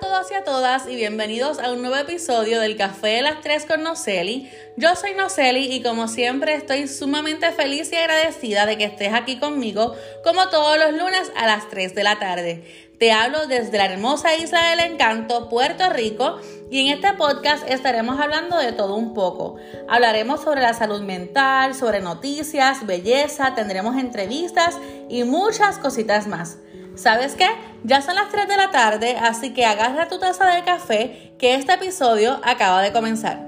todos y a todas y bienvenidos a un nuevo episodio del Café de las Tres con Noceli. Yo soy Noceli y como siempre estoy sumamente feliz y agradecida de que estés aquí conmigo como todos los lunes a las 3 de la tarde. Te hablo desde la hermosa isla del encanto, Puerto Rico, y en este podcast estaremos hablando de todo un poco. Hablaremos sobre la salud mental, sobre noticias, belleza, tendremos entrevistas y muchas cositas más. ¿Sabes qué? Ya son las 3 de la tarde, así que agarra tu taza de café que este episodio acaba de comenzar.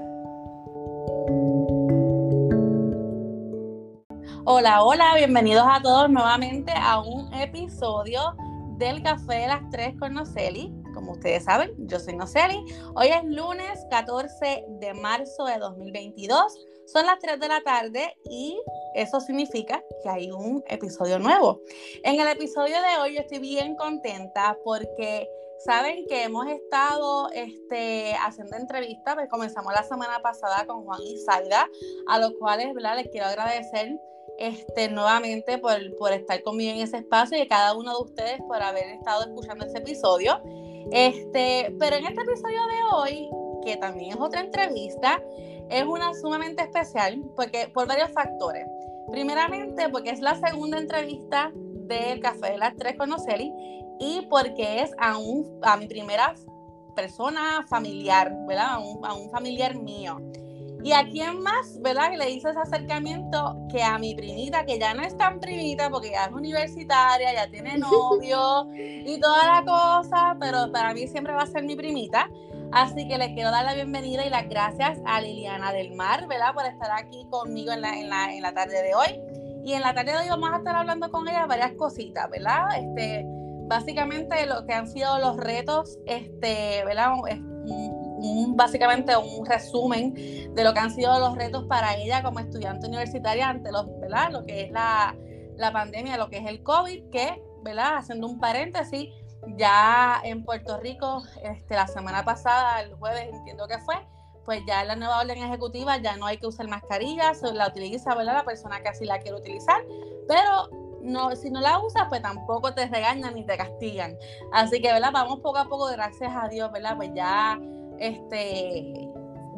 Hola, hola, bienvenidos a todos nuevamente a un episodio del Café de las 3 con Noceli. Como ustedes saben, yo soy Noceli. Hoy es lunes 14 de marzo de 2022. Son las 3 de la tarde y eso significa que hay un episodio nuevo. En el episodio de hoy yo estoy bien contenta porque saben que hemos estado este, haciendo entrevistas, pues comenzamos la semana pasada con Juan y Zaida, a los cuales les quiero agradecer este, nuevamente por, por estar conmigo en ese espacio y a cada uno de ustedes por haber estado escuchando ese episodio. Este, pero en este episodio de hoy, que también es otra entrevista, es una sumamente especial porque, por varios factores. Primeramente, porque es la segunda entrevista del Café de las Tres con Oceli y porque es a, un, a mi primera persona familiar, ¿verdad? A un, a un familiar mío. ¿Y a quién más, verdad, que le hizo ese acercamiento que a mi primita, que ya no es tan primita porque ya es universitaria, ya tiene novio y toda la cosa, pero para mí siempre va a ser mi primita. Así que le quiero dar la bienvenida y las gracias a Liliana del Mar, ¿verdad? Por estar aquí conmigo en la, en la, en la tarde de hoy. Y en la tarde de hoy vamos a estar hablando con ella varias cositas, ¿verdad? Este, básicamente lo que han sido los retos, este, ¿verdad? Un, básicamente un resumen de lo que han sido los retos para ella como estudiante universitaria ante los, ¿verdad? lo que es la, la pandemia, lo que es el COVID, que, ¿verdad? haciendo un paréntesis, ya en Puerto Rico, este, la semana pasada, el jueves entiendo que fue, pues ya la nueva orden ejecutiva ya no hay que usar mascarillas, la utiliza ¿verdad? la persona que así la quiere utilizar, pero no, si no la usas, pues tampoco te regañan ni te castigan. Así que, ¿verdad? Vamos poco a poco, gracias a Dios, ¿verdad? Pues ya este,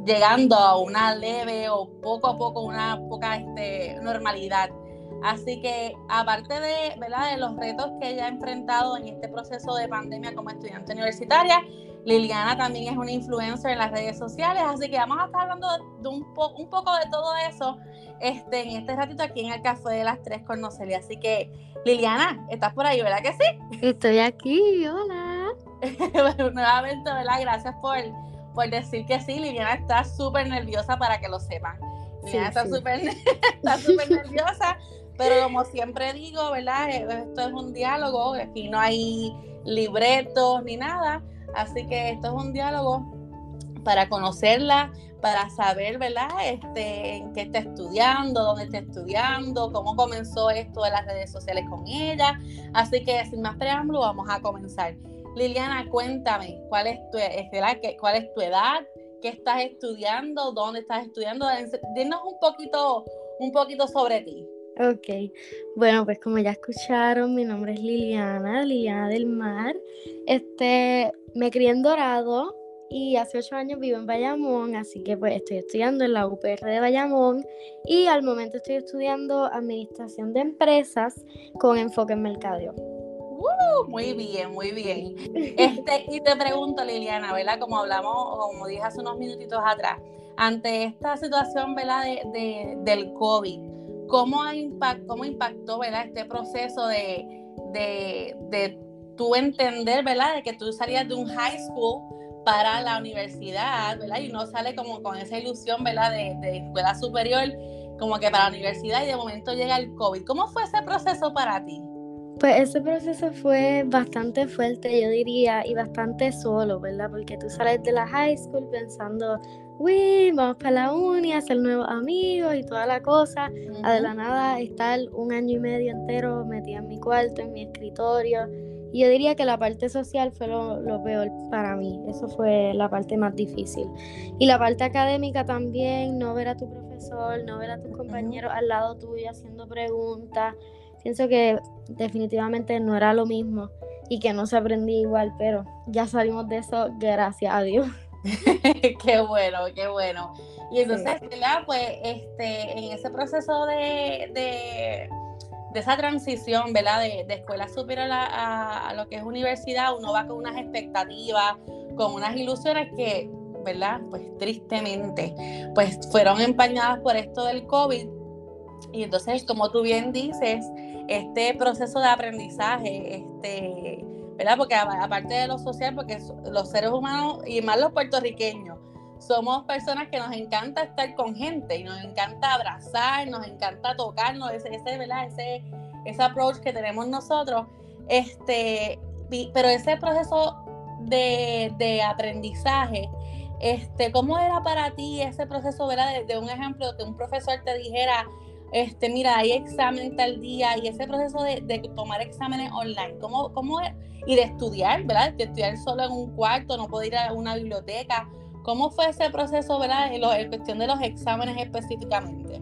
llegando a una leve o poco a poco una poca este, normalidad Así que aparte de, ¿verdad? de los retos que ella ha enfrentado en este proceso de pandemia como estudiante universitaria, Liliana también es una influencer en las redes sociales, así que vamos a estar hablando de un, un poco de todo eso este, en este ratito aquí en el Café de las Tres con Noceli. Así que, Liliana, estás por ahí, ¿verdad que sí? Estoy aquí, hola. bueno, nuevamente, ¿verdad? Gracias por, por decir que sí. Liliana está súper nerviosa para que lo sepan. Liliana está súper nerviosa pero como siempre digo, ¿verdad? Eh, esto es un diálogo, aquí no hay libretos ni nada, así que esto es un diálogo para conocerla, para saber, ¿verdad? Este, en qué está estudiando, dónde está estudiando, cómo comenzó esto de las redes sociales con ella. Así que sin más preámbulo, vamos a comenzar. Liliana, cuéntame, ¿cuál es tu, ¿cuál es tu edad? ¿Qué estás estudiando? ¿Dónde estás estudiando? Dinos un poquito, un poquito sobre ti. Ok, bueno, pues como ya escucharon, mi nombre es Liliana, Liliana del Mar. Este, me crié en Dorado y hace ocho años vivo en Bayamón, así que pues estoy estudiando en la UPR de Bayamón y al momento estoy estudiando Administración de Empresas con enfoque en mercadeo. Uh, muy bien, muy bien. Este, y te pregunto, Liliana, ¿verdad? Como hablamos, como dije hace unos minutitos atrás, ante esta situación, ¿verdad? De, del COVID, ¿Cómo, cómo impactó ¿verdad? este proceso de, de, de tú entender ¿verdad? de que tú salías de un high school para la universidad, ¿verdad? Y uno sale como con esa ilusión, ¿verdad? De, de, escuela superior, como que para la universidad y de momento llega el COVID. ¿Cómo fue ese proceso para ti? Pues ese proceso fue bastante fuerte, yo diría, y bastante solo, ¿verdad? Porque tú sales de la high school pensando, uy, vamos para la uni, hacer nuevos amigos y toda la cosa. A de la nada estar un año y medio entero metida en mi cuarto, en mi escritorio. Y yo diría que la parte social fue lo, peor para mí. Eso fue la parte más difícil. Y la parte académica también, no ver a tu profesor, no ver a tus compañeros al lado tuyo haciendo preguntas. Pienso que definitivamente no era lo mismo. y que no se aprendía igual, pero ya salimos de eso, gracias a Dios. qué bueno, qué bueno. Y entonces, Pues este, en ese proceso de, de, esa transición, ¿verdad? De, escuela superior a, a, lo que es universidad, uno va con unas expectativas, con unas ilusiones que, ¿verdad? Pues tristemente, pues fueron empañadas por esto del COVID. Y entonces, como tú bien dices, este proceso de aprendizaje, este, ¿verdad? Porque aparte de lo social, porque los seres humanos y más los puertorriqueños, somos personas que nos encanta estar con gente y nos encanta abrazar, nos encanta tocarnos, ese, ese, ¿verdad? ese, ese approach que tenemos nosotros. Este, pero ese proceso de, de aprendizaje, este, ¿cómo era para ti ese proceso, ¿verdad? De, de un ejemplo, que un profesor te dijera, este, mira, hay examen tal día y ese proceso de, tomar exámenes online, ¿cómo, cómo es? Y de estudiar, ¿verdad? De estudiar solo en un cuarto, no poder ir a una biblioteca. ¿Cómo fue ese proceso, ¿verdad? En, en cuestión de los exámenes específicamente.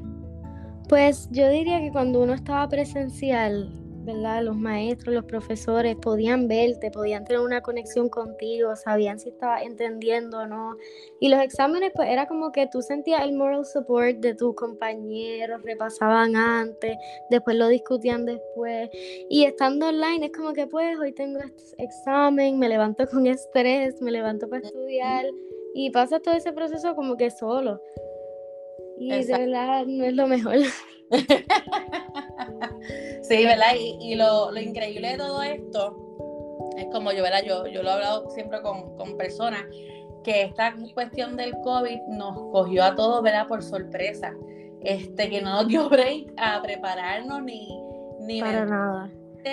Pues yo diría que cuando uno estaba presencial, ¿verdad? Los maestros, los profesores podían verte, podían tener una conexión contigo, sabían si estabas entendiendo o no. Y los exámenes, pues era como que tú sentías el moral support de tus compañeros, repasaban antes, después lo discutían después. Y estando online es como que, pues, hoy tengo este examen, me levanto con estrés, me levanto para estudiar y pasa todo ese proceso como que solo. Y de verdad no es lo mejor. Sí, ¿verdad? Y, lo, increíble de todo esto es como yo, ¿verdad? Yo, yo lo he hablado siempre con, personas, que esta cuestión del COVID nos cogió a todos, ¿verdad? Por sorpresa. Este, que no nos dio break a prepararnos ni, ni, Para nada.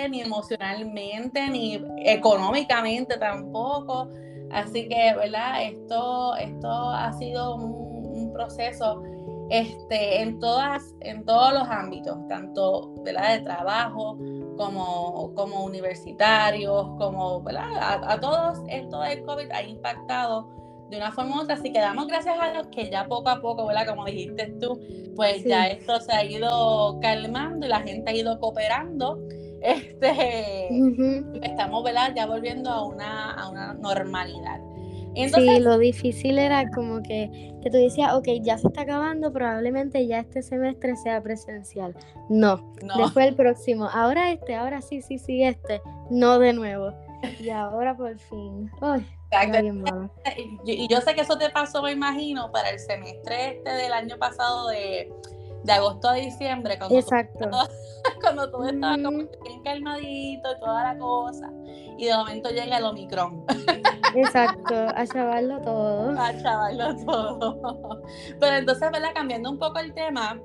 ni emocionalmente, ni económicamente tampoco. Así que, ¿verdad? Esto, esto ha sido un proceso este, en, todas, en todos los ámbitos, tanto de trabajo como, como universitarios, como A, todos esto del COVID ha impactado de una forma u otra, así que damos gracias a Dios que ya poco a poco, ¿verdad? Como dijiste tú, pues ya esto se ha ido calmando y la gente ha ido cooperando. Este, estamos, ¿verdad? Ya volviendo a una, a una normalidad sí, lo difícil era como que, que tú decías, ok, ya se está acabando, probablemente ya este semestre sea presencial. No, después el próximo, ahora este, ahora sí, sí, sí, este, no de nuevo. Y ahora por fin. Ay, y yo sé que eso te pasó, me imagino, para el semestre este del año pasado de de agosto a diciembre, cuando Exacto. Todo, cuando todo estaba como bien calmadito y toda la cosa, y de momento llega el Omicron. Exacto, a chavarlo todo. A chavarlo todo. Pero entonces, ¿verdad? Cambiando un poco el tema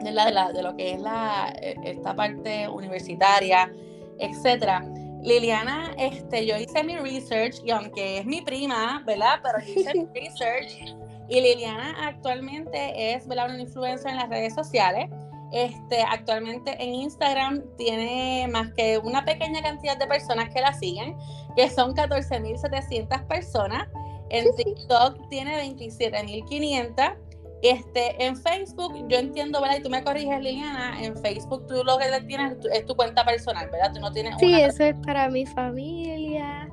de, la, de, la, de lo que es la, e, esta parte universitaria, etcétera. Liliana, este, yo hice mi research y aunque es mi prima, ¿verdad? Pero yo hice mi research y Liliana actualmente es una influencer en las redes sociales. Este, actualmente en Instagram tiene más que una pequeña cantidad de personas que la siguen, que son 14.700 personas. En TikTok tiene 27.500. Este, en Facebook, yo entiendo, ¿verdad? Y tú me corriges, Liliana, en Facebook tú lo que tienes es tu cuenta personal, ¿verdad? Tú no tienes Sí, eso es para mi familia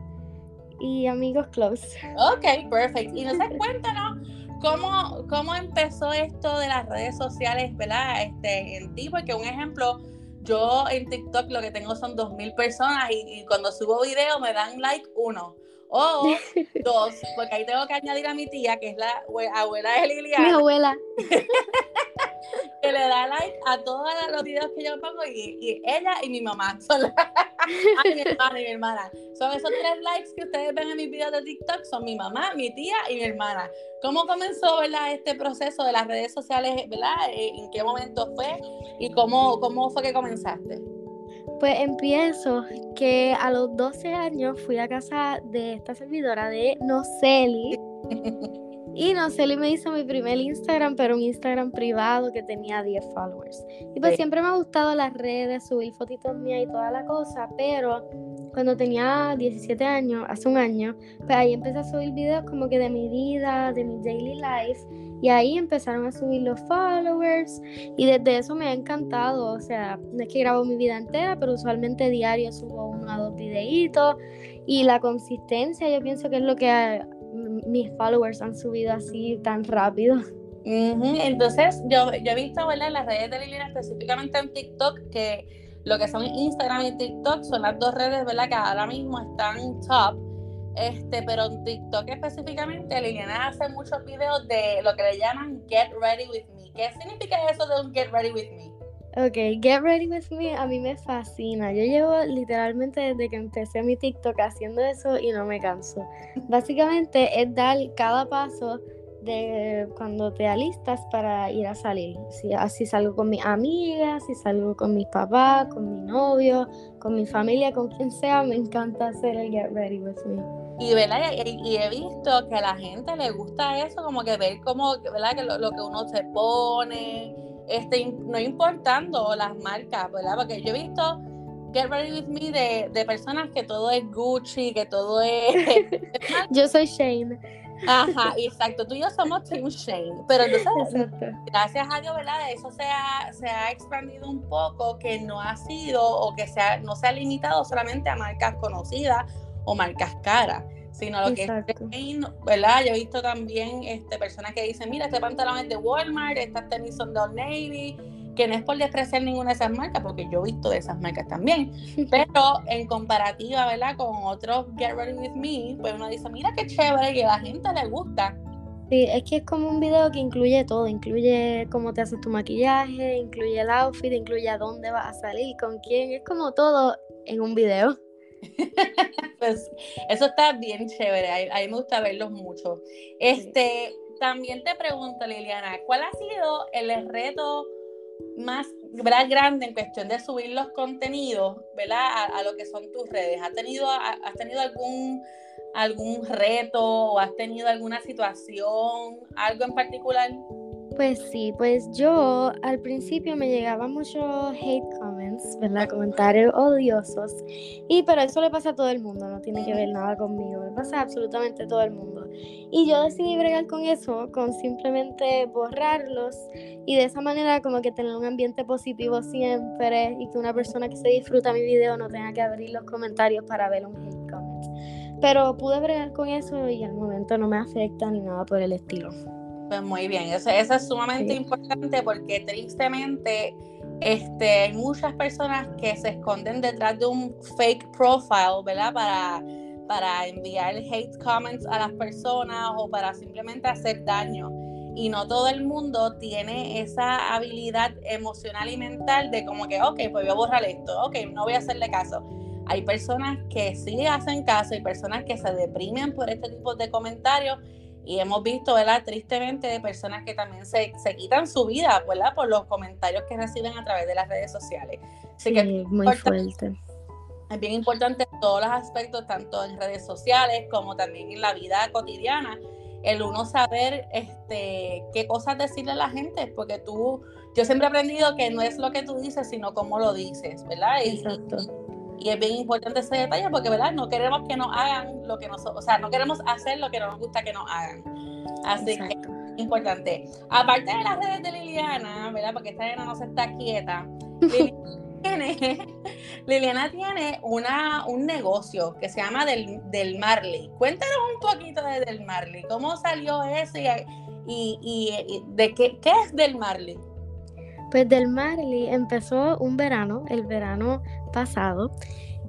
y amigos close. Ok, perfecto. Y no se cuéntanos ¿Cómo, ¿Cómo empezó esto de las redes sociales, verdad? Este, en ti, porque un ejemplo, yo en TikTok lo que tengo son 2.000 personas y, y, cuando subo video me dan like uno. O dos, porque ahí tengo que añadir a mi tía, que es la abuela de Liliana. Mi abuela. que le da like a todos los videos que yo pongo y, ella y mi mamá son mi hermana y mi hermana. Son esos tres likes que ustedes ven en mis videos de TikTok, son mi mamá, mi tía y mi hermana. ¿Cómo comenzó ¿verdad? este proceso de las redes sociales? ¿verdad? Eh, ¿En qué momento fue? ¿Y cómo, cómo fue que comenzaste? Pues empiezo que a los 12 años fui a casa de esta servidora de Noceli. Y Noceli me hizo mi primer Instagram, pero un Instagram privado que tenía 10 followers. Y pues siempre me ha gustado las redes, subir fotitos mías y toda la cosa, pero cuando tenía 17 años, hace un año, pues ahí empecé a subir videos como que de mi vida, de mi daily life. Y ahí empezaron a subir los followers y desde eso me ha encantado. O sea, no es que grabo mi vida entera, pero usualmente diario subo uno a dos videitos. Y la consistencia yo pienso que es lo que mis followers han subido así tan rápido. Entonces, yo, yo he visto ¿verdad? en las redes de Liliana, específicamente en TikTok, que lo que son Instagram y TikTok son las dos redes ¿verdad? que ahora mismo están top. Este, pero en TikTok específicamente, Liliana hace muchos videos de lo que le llaman Get Ready With Me. ¿Qué significa eso de un Get Ready With Me? Ok, Get Ready With Me a mí me fascina. Yo llevo literalmente desde que empecé mi TikTok haciendo eso y no me canso. Básicamente es dar cada paso de cuando te alistas para ir a salir. Si, así salgo con mis amigas, si salgo con mis papás, con mi novio, con mi familia, con quien sea, me encanta hacer el Get Ready With Me. Y, ¿verdad? y, he visto que a la gente le gusta eso, como que ver cómo, ¿verdad? Que lo, que uno se pone, este, no importando las marcas, ¿verdad? Porque yo he visto Get Ready With Me de, de personas que todo es Gucci, que todo es... yo soy Shane. Ajá, exacto. Tú y yo somos Team Shane. Pero entonces, gracias a Dios, ¿verdad? Eso se ha, se ha expandido un poco, que no ha sido o que sea, no se ha limitado solamente a marcas conocidas o marcas caras, sino lo que es ¿verdad? Yo he visto también este, personas que dicen, mira, este pantalón es de Walmart, estas tenis son de Old Navy que no es por despreciar ninguna de esas marcas, porque yo he visto de esas marcas también, pero en comparativa, ¿verdad? Con otros Get Ready With Me, pues uno dice, mira qué chévere, que a la gente le gusta. Sí, es que es como un video que incluye todo, incluye cómo te haces tu maquillaje, incluye el outfit, incluye a dónde vas a salir, con quién, es como todo en un video. pues eso está bien chévere, a, mí me gusta verlos mucho. Este, también te pregunto, Liliana, ¿cuál ha sido el reto más grande en cuestión de subir los contenidos, ¿verdad? A, lo que son tus redes. ¿Has tenido, has tenido algún, algún reto o has tenido alguna situación, algo en particular? Pues sí, pues yo al principio me llegaba mucho hate comments, ¿verdad? Comentarios odiosos. Y pero eso le pasa a todo el mundo, no tiene que ver nada conmigo, le pasa a absolutamente todo el mundo. Y yo decidí bregar con eso, con simplemente borrarlos y de esa manera como que tener un ambiente positivo siempre y que una persona que se disfruta mi video no tenga que abrir los comentarios para ver un hate comment. Pero pude bregar con eso y al momento no me afecta ni nada por el estilo. Pues muy bien, eso, es sumamente importante porque tristemente este, hay muchas personas que se esconden detrás de un fake profile, ¿verdad? Para, para enviar hate comments a las personas o para simplemente hacer daño. Y no todo el mundo tiene esa habilidad emocional y mental de como que, ok, pues voy a borrar esto, ok, no voy a hacerle caso. Hay personas que sí hacen caso, hay personas que se deprimen por este tipo de comentarios y hemos visto, ¿verdad? Tristemente, de personas que también se, se, quitan su vida, ¿verdad? Por los comentarios que reciben a través de las redes sociales. Así que muy fuerte. Es bien importante en todos los aspectos, tanto en redes sociales como también en la vida cotidiana, el uno saber este, qué cosas decirle a la gente, porque tú, yo siempre he aprendido que no es lo que tú dices, sino cómo lo dices, ¿verdad? Exacto. Y es bien importante ese detalle porque, ¿verdad? No queremos que nos hagan lo que nosotros, o sea, no queremos hacer lo que no nos gusta que nos hagan. Así que es importante. Aparte de las redes de Liliana, ¿verdad? Porque esta nena no se está quieta. Liliana tiene, una, un negocio que se llama Del, del Marley. Cuéntanos un poquito de Del Marley. ¿Cómo salió eso y, y, de qué, qué es Del Marley? Pues Del Marley empezó un verano, el verano pasado.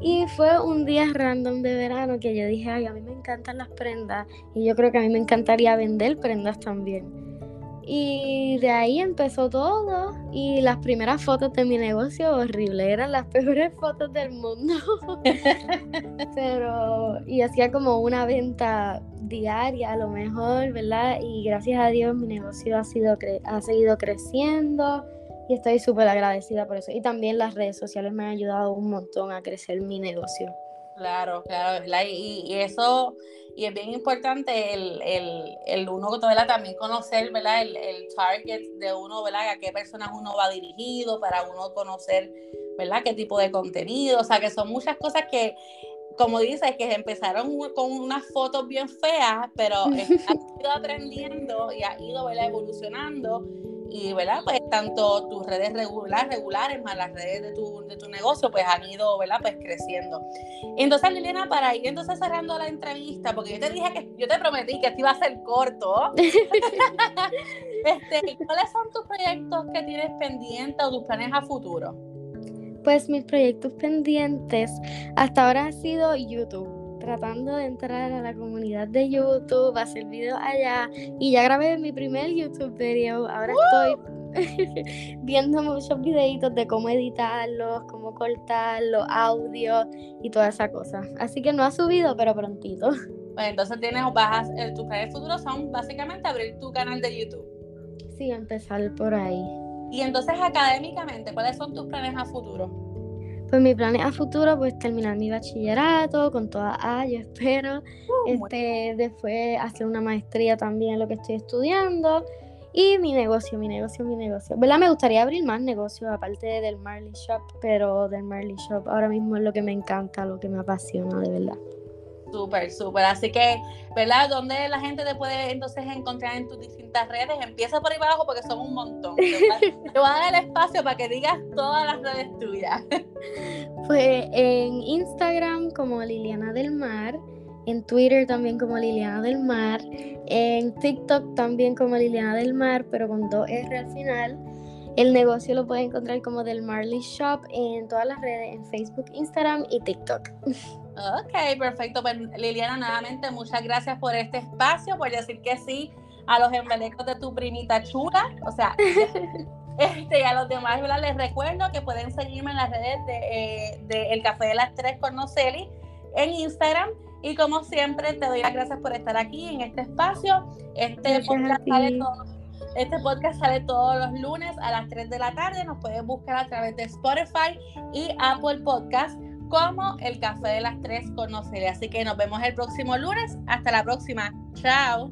Y fue un día random de verano que yo dije, ay, a mí me encantan las prendas y yo creo que a mí me encantaría vender prendas también. Y de ahí empezó todo y las primeras fotos de mi negocio horrible, eran las peores fotos del mundo. Pero, y hacía como una venta diaria a lo mejor, ¿verdad? Y gracias a Dios mi negocio ha, sido ha seguido creciendo y estoy súper agradecida por eso. Y también las redes sociales me han ayudado un montón a crecer mi negocio. Claro, claro, y, y, eso, y es bien importante el, el, el uno también conocer, ¿verdad? El, el, target de uno, ¿verdad? A qué personas uno va dirigido, para uno conocer, ¿verdad? Qué tipo de contenido, o sea, que son muchas cosas que como dices, que empezaron con unas fotos bien feas, pero has ido aprendiendo y has ido evolucionando y verdad pues tanto tus redes regular, regulares más las redes de tu, de tu negocio pues han ido verdad pues creciendo. Entonces Liliana para ir entonces cerrando la entrevista porque yo te dije que yo te prometí que esto iba a ser corto. Este, ¿cuáles son tus proyectos que tienes pendientes o tus planes a futuro? Pues mis proyectos pendientes hasta ahora ha sido YouTube tratando de entrar a la comunidad de YouTube, hacer videos allá y ya grabé mi primer YouTube video. Ahora estoy viendo muchos videitos de cómo editarlos, cómo cortarlos, audio y toda esa cosa. Así que no ha subido, pero prontito. Pues entonces tienes bajas, eh, tus planes futuros son básicamente abrir tu canal de YouTube. Sí, empezar por ahí. Y entonces académicamente, ¿cuáles son tus planes a futuro? Pues mi plan a futuro, pues terminar mi bachillerato con toda A, yo espero. Uh, este, después hacer una maestría también en lo que estoy estudiando. Y mi negocio, mi negocio, mi negocio. ¿Verdad? Me gustaría abrir más negocios aparte del Marley Shop, pero del Marley Shop ahora mismo es lo que me encanta, lo que me apasiona de verdad. Súper, súper. Así que, ¿verdad? ¿Dónde la gente te puede entonces encontrar en tus distintas redes? Empieza por ahí abajo porque son un montón. Te voy a dar el espacio para que digas todas las redes tuyas. Pues en Instagram como Liliana del Mar, en Twitter también como Liliana del Mar, en TikTok también como Liliana del Mar, pero con dos R al final. El negocio lo puedes encontrar como del Marley Shop en todas las redes, en Facebook, Instagram y TikTok. Ok, perfecto. Pues Liliana, nuevamente muchas gracias por este espacio, por decir que sí a los embelecos de tu primita chula. O sea, este, y a los demás les recuerdo que pueden seguirme en las redes de, eh, El Café de las Tres con Noceli en Instagram. Y como siempre, te doy las gracias por estar aquí en este espacio. Este podcast sale este podcast sale todos los lunes a las 3 de la tarde. Nos puedes buscar a través de Spotify y Apple Podcast como el café de las tres con Así que nos vemos el próximo lunes. Hasta la próxima. Chao.